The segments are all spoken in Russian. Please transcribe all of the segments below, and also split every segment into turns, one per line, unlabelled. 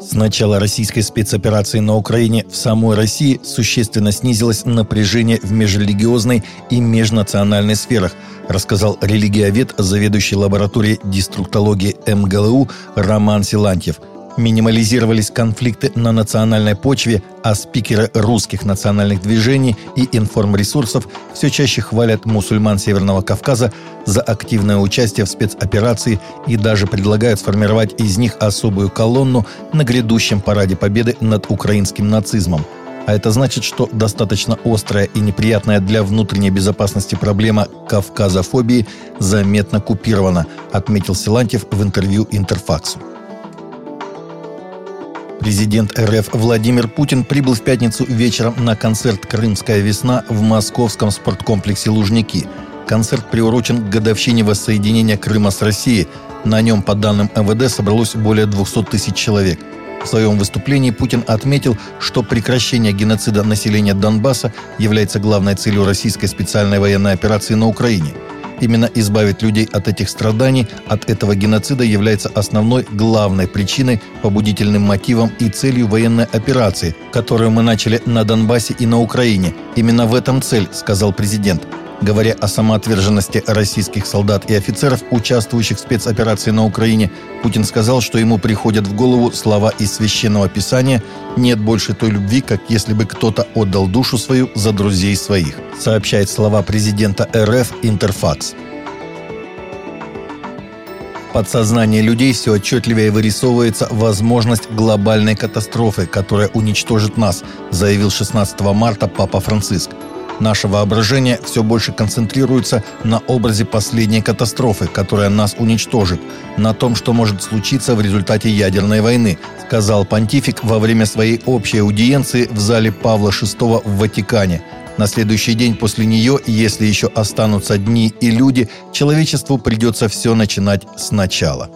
С начала российской спецоперации на Украине в самой России существенно снизилось напряжение в межрелигиозной и межнациональной сферах, рассказал религиовед, заведующий лабораторией деструктологии МГЛУ Роман Силантьев – минимализировались конфликты на национальной почве, а спикеры русских национальных движений и информресурсов все чаще хвалят мусульман Северного Кавказа за активное участие в спецоперации и даже предлагают сформировать из них особую колонну на грядущем параде победы над украинским нацизмом. А это значит, что достаточно острая и неприятная для внутренней безопасности проблема кавказофобии заметно купирована, отметил Силантьев в интервью Интерфаксу. Президент РФ Владимир Путин прибыл в пятницу вечером на концерт «Крымская весна» в московском спорткомплексе «Лужники». Концерт приурочен к годовщине воссоединения Крыма с Россией. На нем, по данным МВД, собралось более 200 тысяч человек. В своем выступлении Путин отметил, что прекращение геноцида населения Донбасса является главной целью российской специальной военной операции на Украине – Именно избавить людей от этих страданий, от этого геноцида является основной, главной причиной, побудительным мотивом и целью военной операции, которую мы начали на Донбассе и на Украине. Именно в этом цель, сказал президент. Говоря о самоотверженности российских солдат и офицеров, участвующих в спецоперации на Украине, Путин сказал, что ему приходят в голову слова из Священного Писания «Нет больше той любви, как если бы кто-то отдал душу свою за друзей своих», сообщает слова президента РФ «Интерфакс». подсознание людей все отчетливее вырисовывается возможность глобальной катастрофы, которая уничтожит нас, заявил 16 марта Папа Франциск. Наше воображение все больше концентрируется на образе последней катастрофы, которая нас уничтожит, на том, что может случиться в результате ядерной войны, сказал понтифик во время своей общей аудиенции в зале Павла VI в Ватикане. На следующий день после нее, если еще останутся дни и люди, человечеству придется все начинать сначала.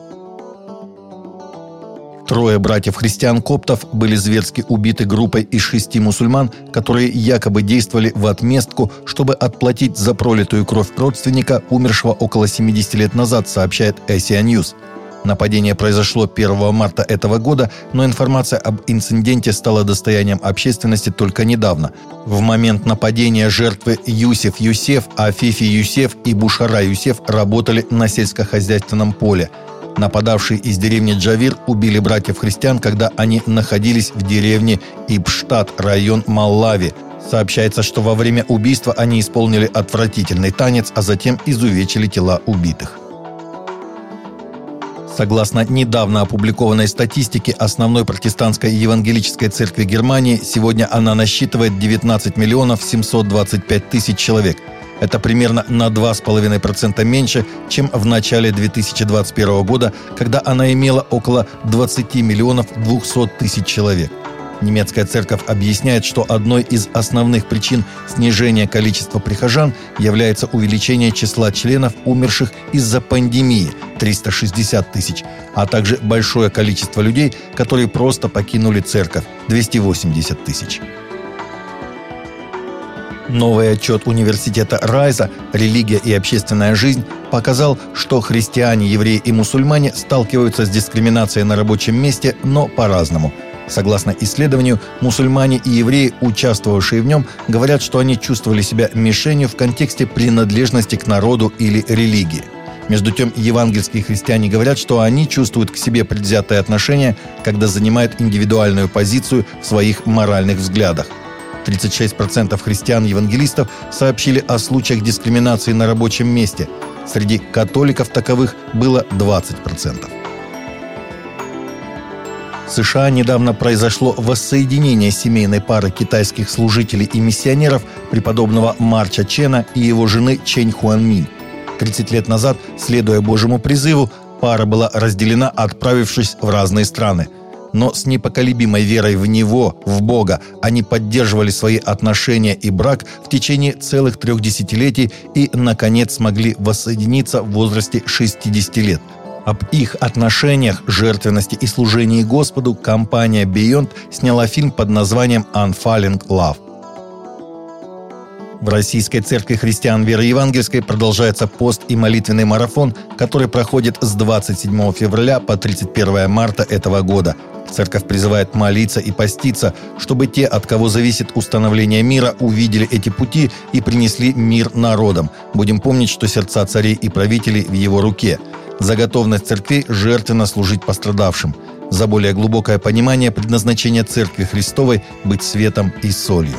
Трое братьев-христиан-коптов были зверски убиты группой из шести мусульман, которые якобы действовали в отместку, чтобы отплатить за пролитую кровь родственника, умершего около 70 лет назад, сообщает Asia News. Нападение произошло 1 марта этого года, но информация об инциденте стала достоянием общественности только недавно. В момент нападения жертвы Юсеф Юсеф, Афифи Юсеф и Бушара Юсеф работали на сельскохозяйственном поле – Нападавшие из деревни Джавир убили братьев-христиан, когда они находились в деревне Ибштадт, район Маллави. Сообщается, что во время убийства они исполнили отвратительный танец, а затем изувечили тела убитых. Согласно недавно опубликованной статистике основной протестантской евангелической церкви Германии, сегодня она насчитывает 19 миллионов 725 тысяч человек – это примерно на 2,5% меньше, чем в начале 2021 года, когда она имела около 20 миллионов 200 тысяч человек. Немецкая церковь объясняет, что одной из основных причин снижения количества прихожан является увеличение числа членов, умерших из-за пандемии – 360 тысяч, а также большое количество людей, которые просто покинули церковь – 280 тысяч. Новый отчет университета Райза «Религия и общественная жизнь» показал, что христиане, евреи и мусульмане сталкиваются с дискриминацией на рабочем месте, но по-разному. Согласно исследованию, мусульмане и евреи, участвовавшие в нем, говорят, что они чувствовали себя мишенью в контексте принадлежности к народу или религии. Между тем, евангельские христиане говорят, что они чувствуют к себе предвзятое отношение, когда занимают индивидуальную позицию в своих моральных взглядах. 36% христиан-евангелистов сообщили о случаях дискриминации на рабочем месте. Среди католиков таковых было 20%. В США недавно произошло воссоединение семейной пары китайских служителей и миссионеров преподобного Марча Чена и его жены Чэнь Хуанмин. 30 лет назад, следуя Божьему призыву, пара была разделена, отправившись в разные страны – но с непоколебимой верой в Него, в Бога, они поддерживали свои отношения и брак в течение целых трех десятилетий и, наконец, смогли воссоединиться в возрасте 60 лет. Об их отношениях, жертвенности и служении Господу компания Beyond сняла фильм под названием «Unfalling Love». В Российской Церкви Христиан Веры Евангельской продолжается пост и молитвенный марафон, который проходит с 27 февраля по 31 марта этого года. Церковь призывает молиться и поститься, чтобы те, от кого зависит установление мира, увидели эти пути и принесли мир народам. Будем помнить, что сердца царей и правителей в его руке. За готовность церкви жертвенно служить пострадавшим. За более глубокое понимание предназначения Церкви Христовой быть светом и солью.